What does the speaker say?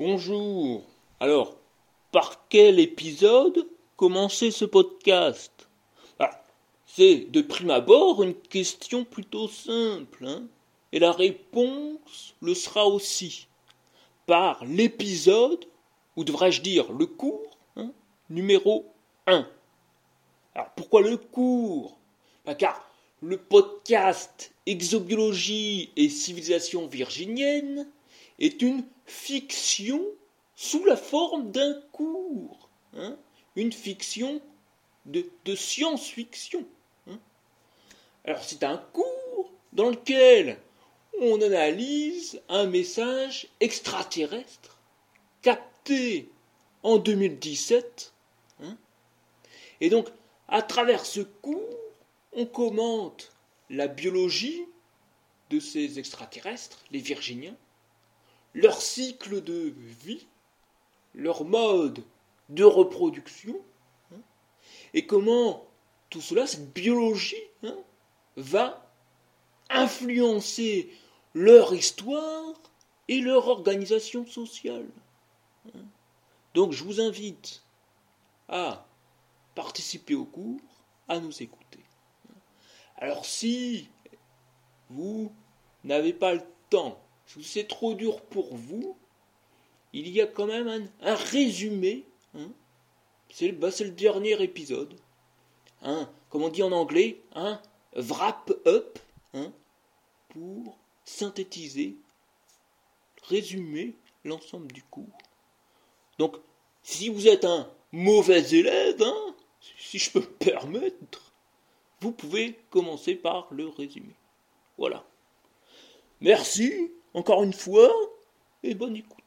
Bonjour. Alors, par quel épisode commencer ce podcast? Ah, C'est de prime abord une question plutôt simple, hein et la réponse le sera aussi par l'épisode, ou devrais-je dire le cours, hein, numéro 1. Alors pourquoi le cours? Bah, Car le podcast Exobiologie et civilisation virginienne est une fiction sous la forme d'un cours, hein, une fiction de, science-fiction. Hein. Alors c'est un cours dans lequel on analyse un message extraterrestre capté en 2017. Hein. Et donc, à travers ce cours, on commente la biologie de ces extraterrestres, les Virginiens, leur cycle de vie, leur mode de reproduction, hein, et comment tout cela, cette biologie, hein, va influencer leur histoire et leur organisation sociale. Donc je vous invite à participer au cours, à nous écouter. Alors si vous n'avez pas le temps, c'est trop dur pour vous, il y a quand même un, résumé. Hein. Bah, c'est le dernier épisode. Hein, comme on dit en anglais, un wrap-up hein, pour synthétiser, résumer l'ensemble du cours. Donc, si vous êtes un mauvais élève, hein, si je peux me permettre, vous pouvez commencer par le résumé. Voilà. Merci, encore une fois, et bonne écoute.